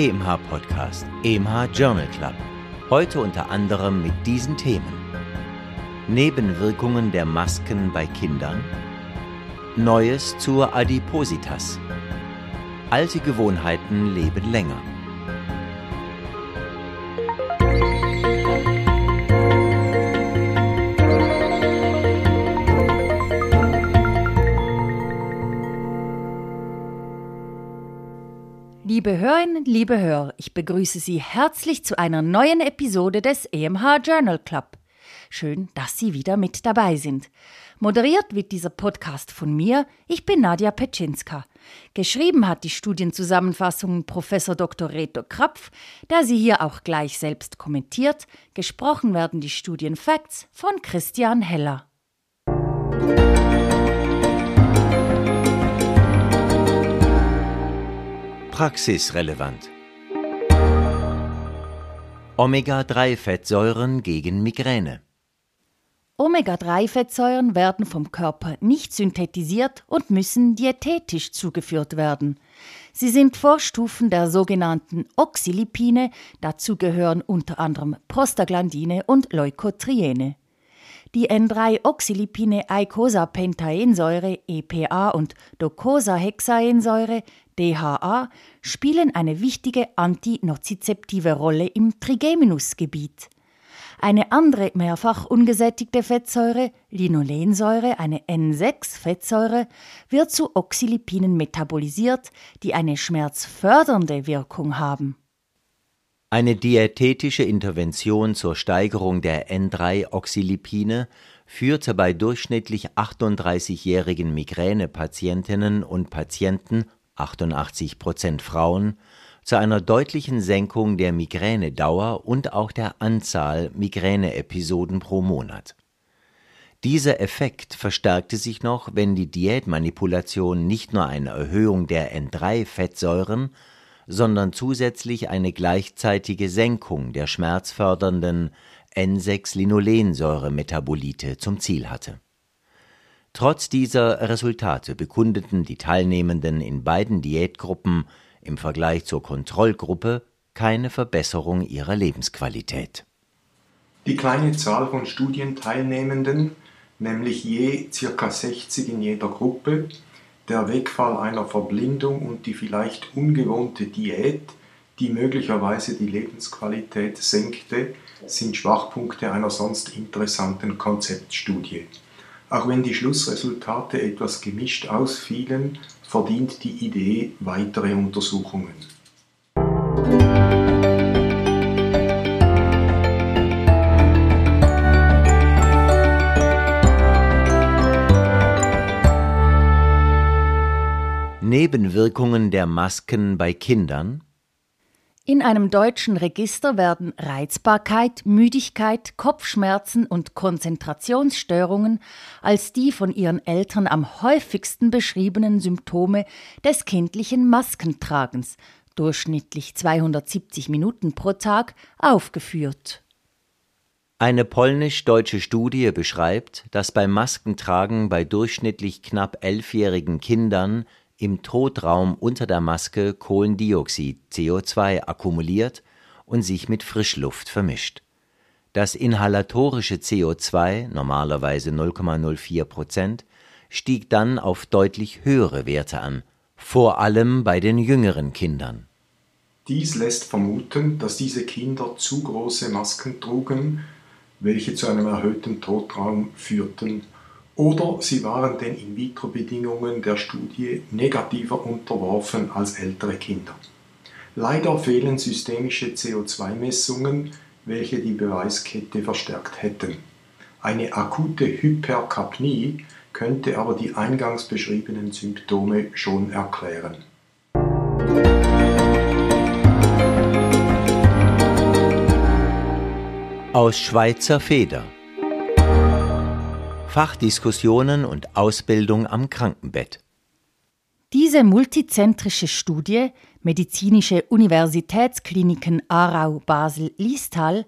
EMH Podcast, EMH Journal Club. Heute unter anderem mit diesen Themen. Nebenwirkungen der Masken bei Kindern. Neues zur Adipositas. Alte Gewohnheiten leben länger. Liebe Hörerinnen, liebe Hörer, ich begrüße Sie herzlich zu einer neuen Episode des EMH Journal Club. Schön, dass Sie wieder mit dabei sind. Moderiert wird dieser Podcast von mir. Ich bin Nadja Petschinska. Geschrieben hat die Studienzusammenfassung Professor Dr. Reto Krapf, der sie hier auch gleich selbst kommentiert. Gesprochen werden die Studienfacts von Christian Heller. Praxisrelevant. Omega-3-Fettsäuren gegen Migräne. Omega-3-Fettsäuren werden vom Körper nicht synthetisiert und müssen diätetisch zugeführt werden. Sie sind Vorstufen der sogenannten Oxylipine, dazu gehören unter anderem Prostaglandine und Leukotriene. Die N3-Oxylipine-Eicosapentaensäure EPA und Docosahexaensäure DHA spielen eine wichtige antinozizeptive Rolle im Trigeminusgebiet. Eine andere mehrfach ungesättigte Fettsäure, Linolensäure, eine N6-Fettsäure, wird zu Oxylipinen metabolisiert, die eine schmerzfördernde Wirkung haben. Eine diätetische Intervention zur Steigerung der N3-Oxylipine führte bei durchschnittlich 38-jährigen Migränepatientinnen und Patienten 88 Prozent Frauen zu einer deutlichen Senkung der Migränedauer und auch der Anzahl Migräneepisoden pro Monat. Dieser Effekt verstärkte sich noch, wenn die Diätmanipulation nicht nur eine Erhöhung der N3-Fettsäuren, sondern zusätzlich eine gleichzeitige Senkung der schmerzfördernden N6-Linolensäure-Metabolite zum Ziel hatte. Trotz dieser Resultate bekundeten die Teilnehmenden in beiden Diätgruppen im Vergleich zur Kontrollgruppe keine Verbesserung ihrer Lebensqualität. Die kleine Zahl von Studienteilnehmenden, nämlich je ca. 60 in jeder Gruppe, der Wegfall einer Verblindung und die vielleicht ungewohnte Diät, die möglicherweise die Lebensqualität senkte, sind Schwachpunkte einer sonst interessanten Konzeptstudie. Auch wenn die Schlussresultate etwas gemischt ausfielen, verdient die Idee weitere Untersuchungen. Nebenwirkungen der Masken bei Kindern in einem deutschen Register werden Reizbarkeit, Müdigkeit, Kopfschmerzen und Konzentrationsstörungen als die von ihren Eltern am häufigsten beschriebenen Symptome des kindlichen Maskentragens, durchschnittlich 270 Minuten pro Tag, aufgeführt. Eine polnisch-deutsche Studie beschreibt, dass beim Maskentragen bei durchschnittlich knapp elfjährigen Kindern im Totraum unter der Maske Kohlendioxid CO2 akkumuliert und sich mit Frischluft vermischt. Das inhalatorische CO2, normalerweise 0,04 Prozent, stieg dann auf deutlich höhere Werte an, vor allem bei den jüngeren Kindern. Dies lässt vermuten, dass diese Kinder zu große Masken trugen, welche zu einem erhöhten Totraum führten oder sie waren den In-vitro-Bedingungen der Studie negativer unterworfen als ältere Kinder. Leider fehlen systemische CO2-Messungen, welche die Beweiskette verstärkt hätten. Eine akute Hyperkapnie könnte aber die eingangs beschriebenen Symptome schon erklären. Aus Schweizer Feder Fachdiskussionen und Ausbildung am Krankenbett. Diese multizentrische Studie Medizinische Universitätskliniken Aarau, Basel, Liestal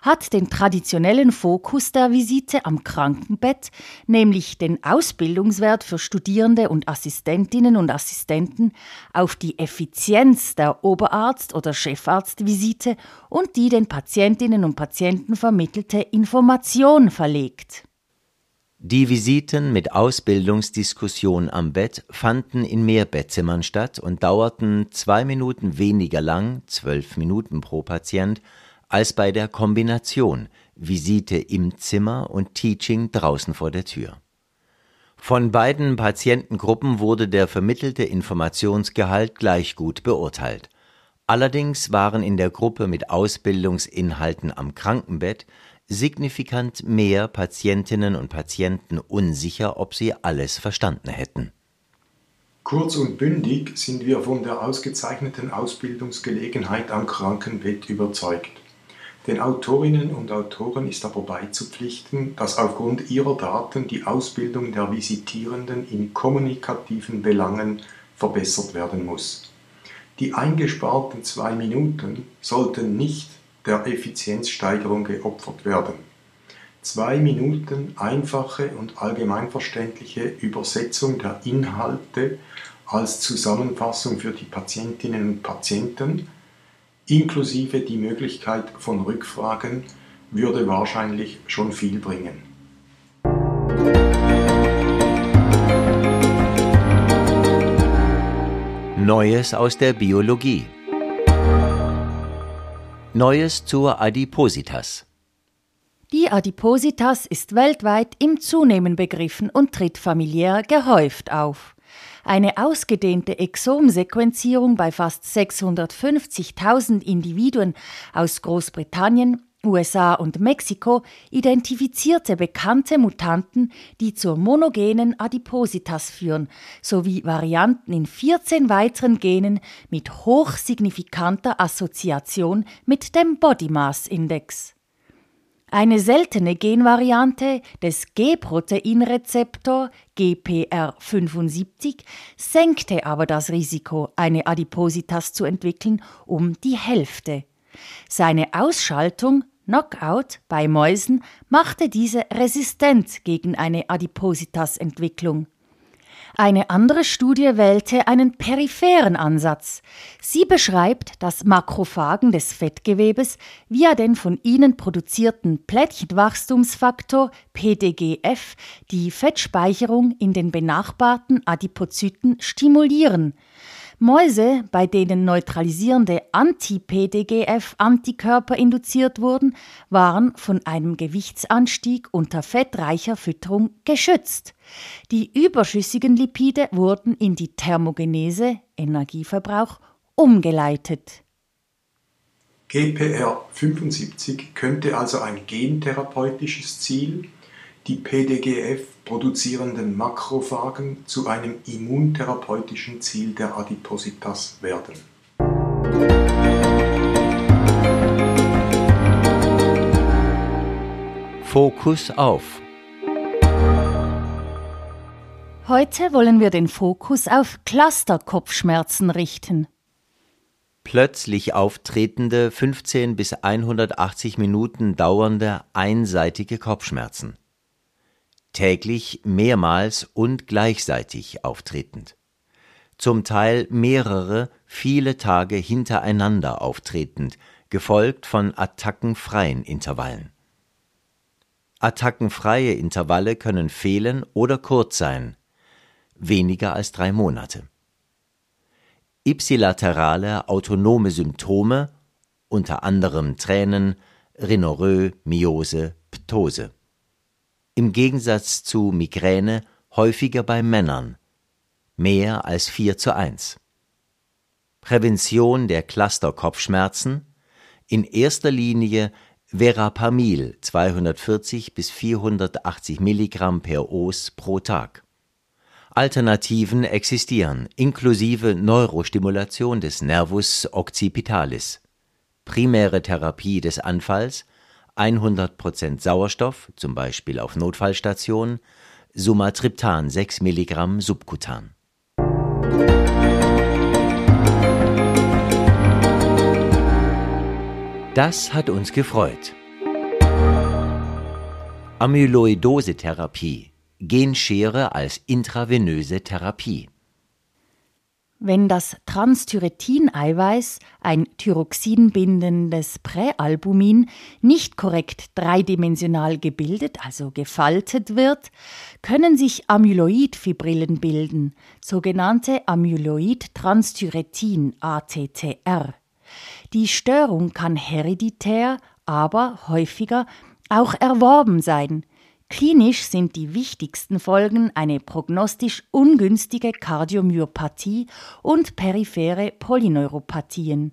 hat den traditionellen Fokus der Visite am Krankenbett, nämlich den Ausbildungswert für Studierende und Assistentinnen und Assistenten, auf die Effizienz der Oberarzt- oder Chefarztvisite und die den Patientinnen und Patienten vermittelte Information verlegt. Die Visiten mit Ausbildungsdiskussion am Bett fanden in mehr Bettzimmern statt und dauerten zwei Minuten weniger lang, zwölf Minuten pro Patient, als bei der Kombination Visite im Zimmer und Teaching draußen vor der Tür. Von beiden Patientengruppen wurde der vermittelte Informationsgehalt gleich gut beurteilt. Allerdings waren in der Gruppe mit Ausbildungsinhalten am Krankenbett signifikant mehr Patientinnen und Patienten unsicher, ob sie alles verstanden hätten. Kurz und bündig sind wir von der ausgezeichneten Ausbildungsgelegenheit am Krankenbett überzeugt. Den Autorinnen und Autoren ist aber beizupflichten, dass aufgrund ihrer Daten die Ausbildung der Visitierenden in kommunikativen Belangen verbessert werden muss. Die eingesparten zwei Minuten sollten nicht der Effizienzsteigerung geopfert werden. Zwei Minuten einfache und allgemeinverständliche Übersetzung der Inhalte als Zusammenfassung für die Patientinnen und Patienten inklusive die Möglichkeit von Rückfragen, würde wahrscheinlich schon viel bringen. Neues aus der Biologie. Neues zur Adipositas. Die Adipositas ist weltweit im Zunehmen begriffen und tritt familiär gehäuft auf. Eine ausgedehnte Exomsequenzierung bei fast 650.000 Individuen aus Großbritannien, USA und Mexiko identifizierte bekannte Mutanten, die zur monogenen Adipositas führen, sowie Varianten in 14 weiteren Genen mit hochsignifikanter Assoziation mit dem Body Mass Index. Eine seltene Genvariante des G-Proteinrezeptor GPR75 senkte aber das Risiko, eine Adipositas zu entwickeln, um die Hälfte. Seine Ausschaltung Knockout bei Mäusen machte diese resistent gegen eine Adipositas-Entwicklung. Eine andere Studie wählte einen peripheren Ansatz. Sie beschreibt, dass Makrophagen des Fettgewebes via den von ihnen produzierten Plättchenwachstumsfaktor PDGF die Fettspeicherung in den benachbarten Adipozyten stimulieren. Mäuse, bei denen neutralisierende Anti-PDGF-Antikörper induziert wurden, waren von einem Gewichtsanstieg unter fettreicher Fütterung geschützt. Die überschüssigen Lipide wurden in die Thermogenese, Energieverbrauch, umgeleitet. GPR 75 könnte also ein gentherapeutisches Ziel die PDGF produzierenden Makrophagen zu einem immuntherapeutischen Ziel der Adipositas werden. Fokus auf. Heute wollen wir den Fokus auf Clusterkopfschmerzen richten. Plötzlich auftretende 15 bis 180 Minuten dauernde einseitige Kopfschmerzen täglich mehrmals und gleichzeitig auftretend, zum Teil mehrere, viele Tage hintereinander auftretend, gefolgt von attackenfreien Intervallen. Attackenfreie Intervalle können fehlen oder kurz sein, weniger als drei Monate. Ipsilaterale autonome Symptome, unter anderem Tränen, Rhinorrhoe, Myose, Ptose im Gegensatz zu Migräne häufiger bei Männern, mehr als 4 zu 1. Prävention der Cluster-Kopfschmerzen, in erster Linie Verapamil 240 bis 480 Milligramm per Os pro Tag. Alternativen existieren, inklusive Neurostimulation des Nervus occipitalis, primäre Therapie des Anfalls 100% Sauerstoff, zum Beispiel auf Notfallstation, Sumatriptan 6 Milligramm subkutan. Das hat uns gefreut. Amyloidose-Therapie. Genschere als intravenöse Therapie. Wenn das Transthyretin-Eiweiß, ein thyroxinbindendes Präalbumin, nicht korrekt dreidimensional gebildet, also gefaltet wird, können sich Amyloidfibrillen bilden, sogenannte Amyloid-Transthyretin ATTR. Die Störung kann hereditär, aber häufiger auch erworben sein. Klinisch sind die wichtigsten Folgen eine prognostisch ungünstige Kardiomyopathie und periphere Polyneuropathien.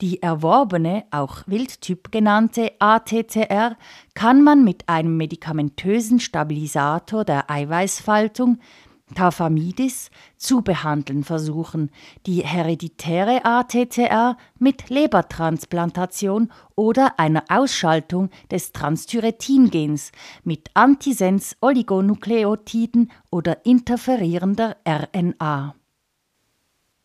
Die erworbene, auch Wildtyp genannte ATTR kann man mit einem medikamentösen Stabilisator der Eiweißfaltung Tafamidis zu behandeln versuchen, die hereditäre ATTR mit Lebertransplantation oder einer Ausschaltung des Transthyretin-Gens mit Antisens-Oligonukleotiden oder interferierender RNA.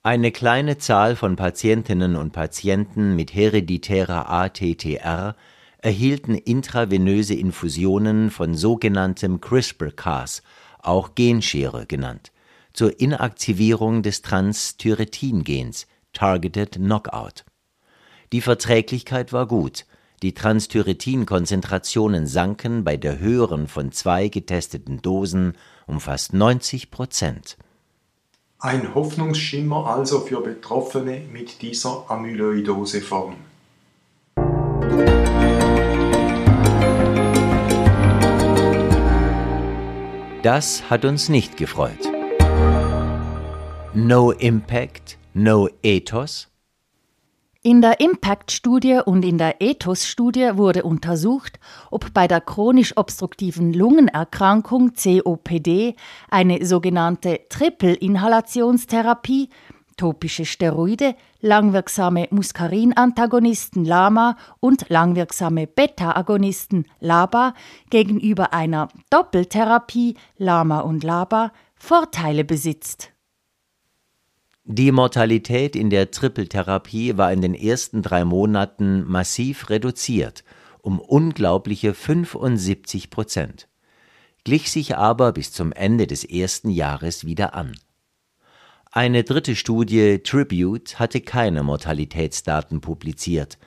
Eine kleine Zahl von Patientinnen und Patienten mit hereditärer ATTR erhielten intravenöse Infusionen von sogenanntem CRISPR-Cas, auch Genschere genannt, zur Inaktivierung des Transthyretin-Gens (Targeted Knockout). Die Verträglichkeit war gut, die Transthyretin-Konzentrationen sanken bei der höheren von zwei getesteten Dosen um fast 90 Prozent. Ein Hoffnungsschimmer also für Betroffene mit dieser Amyloidose-Form. Das hat uns nicht gefreut. No Impact, no Ethos? In der Impact-Studie und in der Ethos-Studie wurde untersucht, ob bei der chronisch obstruktiven Lungenerkrankung COPD eine sogenannte Triple-Inhalationstherapie topische Steroide, langwirksame Muskarin-Antagonisten LAMA und langwirksame Beta-Agonisten LABA gegenüber einer Doppeltherapie LAMA und LABA Vorteile besitzt. Die Mortalität in der Trippeltherapie war in den ersten drei Monaten massiv reduziert, um unglaubliche 75 Prozent, glich sich aber bis zum Ende des ersten Jahres wieder an. Eine dritte Studie Tribute hatte keine Mortalitätsdaten publiziert,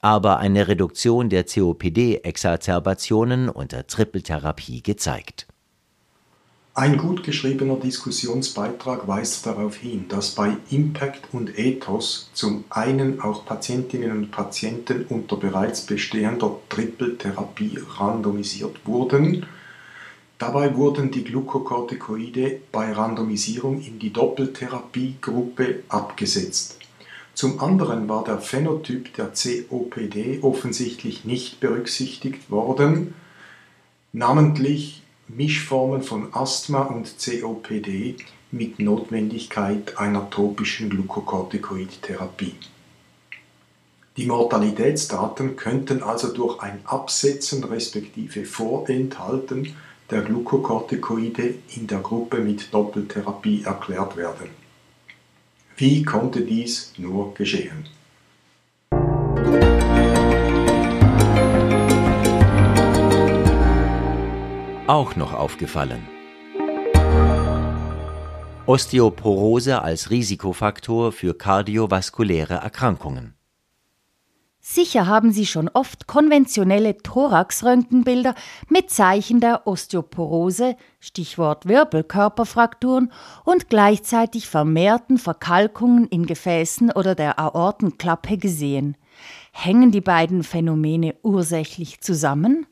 aber eine Reduktion der COPD-Exacerbationen unter Trippeltherapie gezeigt. Ein gut geschriebener Diskussionsbeitrag weist darauf hin, dass bei Impact und Ethos zum einen auch Patientinnen und Patienten unter bereits bestehender Trippeltherapie randomisiert wurden, Dabei wurden die Glukokortikoide bei Randomisierung in die Doppeltherapiegruppe abgesetzt. Zum anderen war der Phänotyp der COPD offensichtlich nicht berücksichtigt worden, namentlich Mischformen von Asthma und COPD mit Notwendigkeit einer topischen Glukokortikoidtherapie. Die Mortalitätsdaten könnten also durch ein Absetzen respektive Vorenthalten der Glukokortikoide in der Gruppe mit Doppeltherapie erklärt werden. Wie konnte dies nur geschehen? Auch noch aufgefallen. Osteoporose als Risikofaktor für kardiovaskuläre Erkrankungen. Sicher haben Sie schon oft konventionelle Thoraxröntgenbilder mit Zeichen der Osteoporose, Stichwort Wirbelkörperfrakturen und gleichzeitig vermehrten Verkalkungen in Gefäßen oder der Aortenklappe gesehen. Hängen die beiden Phänomene ursächlich zusammen?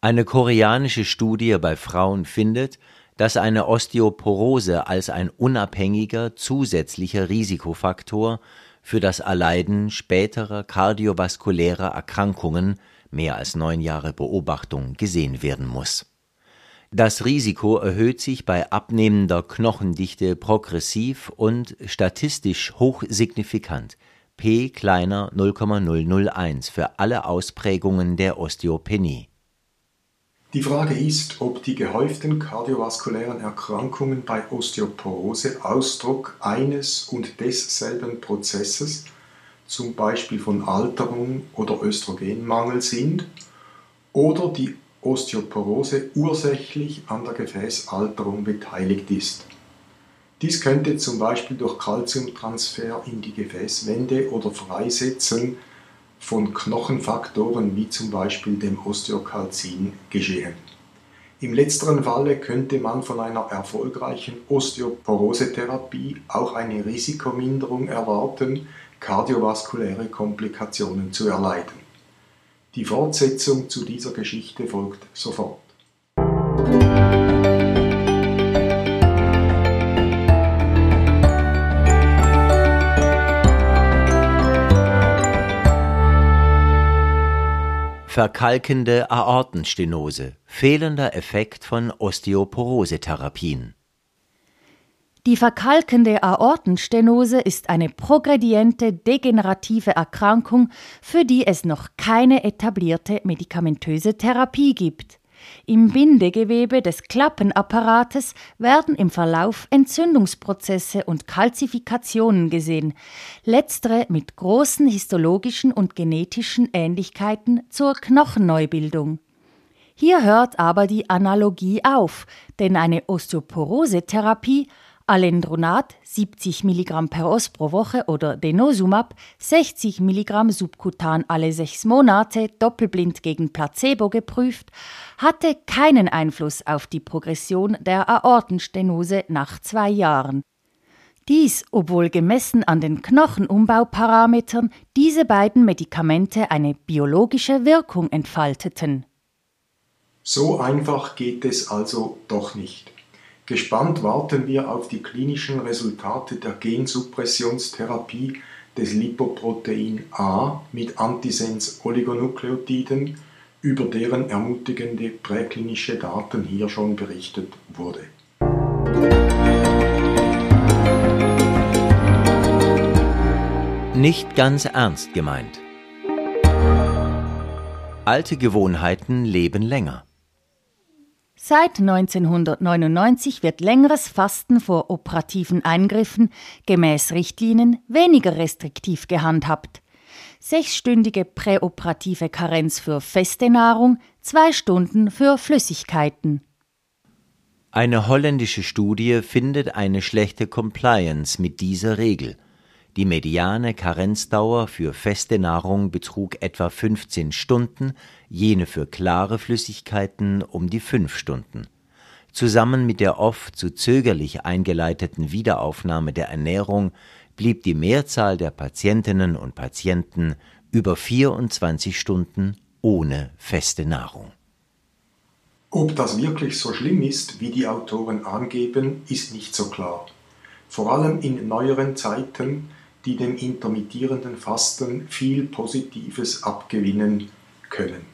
Eine koreanische Studie bei Frauen findet, dass eine Osteoporose als ein unabhängiger zusätzlicher Risikofaktor für das Erleiden späterer kardiovaskulärer Erkrankungen mehr als neun Jahre Beobachtung gesehen werden muss. Das Risiko erhöht sich bei abnehmender Knochendichte progressiv und statistisch hochsignifikant p kleiner 0,001 für alle Ausprägungen der Osteopenie. Die Frage ist, ob die gehäuften kardiovaskulären Erkrankungen bei Osteoporose Ausdruck eines und desselben Prozesses, zum Beispiel von Alterung oder Östrogenmangel sind, oder die Osteoporose ursächlich an der Gefäßalterung beteiligt ist. Dies könnte zum Beispiel durch Calciumtransfer in die Gefäßwände oder Freisetzen von Knochenfaktoren wie zum Beispiel dem Osteokalzin geschehen. Im letzteren Falle könnte man von einer erfolgreichen Osteoporosetherapie auch eine Risikominderung erwarten, kardiovaskuläre Komplikationen zu erleiden. Die Fortsetzung zu dieser Geschichte folgt sofort. Verkalkende Aortenstenose, fehlender Effekt von Osteoporosetherapien. Die verkalkende Aortenstenose ist eine progrediente degenerative Erkrankung, für die es noch keine etablierte medikamentöse Therapie gibt. Im Bindegewebe des Klappenapparates werden im Verlauf Entzündungsprozesse und Kalzifikationen gesehen, letztere mit großen histologischen und genetischen Ähnlichkeiten zur Knochenneubildung. Hier hört aber die Analogie auf, denn eine Osteoporose-Therapie Alendronat 70 mg per Os pro Woche oder Denosumab 60 mg subkutan alle sechs Monate doppelblind gegen Placebo geprüft, hatte keinen Einfluss auf die Progression der Aortenstenose nach zwei Jahren. Dies, obwohl gemessen an den Knochenumbauparametern diese beiden Medikamente eine biologische Wirkung entfalteten. So einfach geht es also doch nicht. Gespannt warten wir auf die klinischen Resultate der Gensuppressionstherapie des Lipoprotein A mit Antisens-Oligonukleotiden, über deren ermutigende präklinische Daten hier schon berichtet wurde. Nicht ganz ernst gemeint. Alte Gewohnheiten leben länger. Seit 1999 wird längeres Fasten vor operativen Eingriffen gemäß Richtlinien weniger restriktiv gehandhabt. Sechsstündige präoperative Karenz für feste Nahrung, zwei Stunden für Flüssigkeiten. Eine holländische Studie findet eine schlechte Compliance mit dieser Regel. Die mediane Karenzdauer für feste Nahrung betrug etwa 15 Stunden, jene für klare Flüssigkeiten um die 5 Stunden. Zusammen mit der oft zu zögerlich eingeleiteten Wiederaufnahme der Ernährung blieb die Mehrzahl der Patientinnen und Patienten über 24 Stunden ohne feste Nahrung. Ob das wirklich so schlimm ist, wie die Autoren angeben, ist nicht so klar. Vor allem in neueren Zeiten die dem intermittierenden Fasten viel Positives abgewinnen können.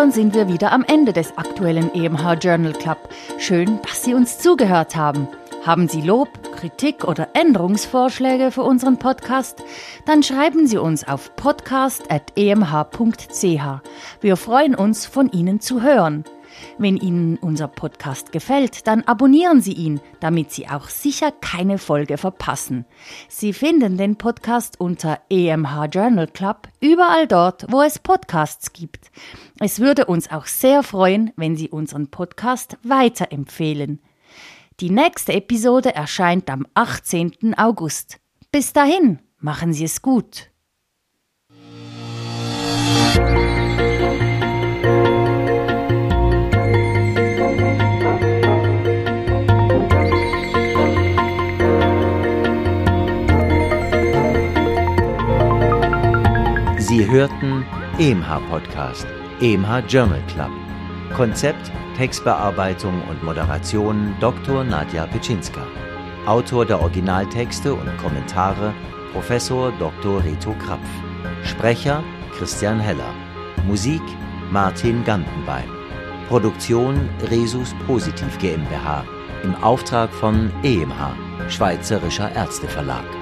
Schon sind wir wieder am Ende des aktuellen EMH Journal Club. Schön, dass Sie uns zugehört haben. Haben Sie Lob, Kritik oder Änderungsvorschläge für unseren Podcast? Dann schreiben Sie uns auf podcast.emh.ch. Wir freuen uns, von Ihnen zu hören. Wenn Ihnen unser Podcast gefällt, dann abonnieren Sie ihn, damit Sie auch sicher keine Folge verpassen. Sie finden den Podcast unter EMH Journal Club überall dort, wo es Podcasts gibt. Es würde uns auch sehr freuen, wenn Sie unseren Podcast weiterempfehlen. Die nächste Episode erscheint am 18. August. Bis dahin, machen Sie es gut. Sie hörten EMH Podcast, EMH Journal Club. Konzept, Textbearbeitung und Moderation Dr. Nadja Petschinska. Autor der Originaltexte und Kommentare Professor Dr. Reto Krapf. Sprecher Christian Heller. Musik Martin Gantenbein. Produktion Resus Positiv GmbH. Im Auftrag von EMH, Schweizerischer Ärzteverlag.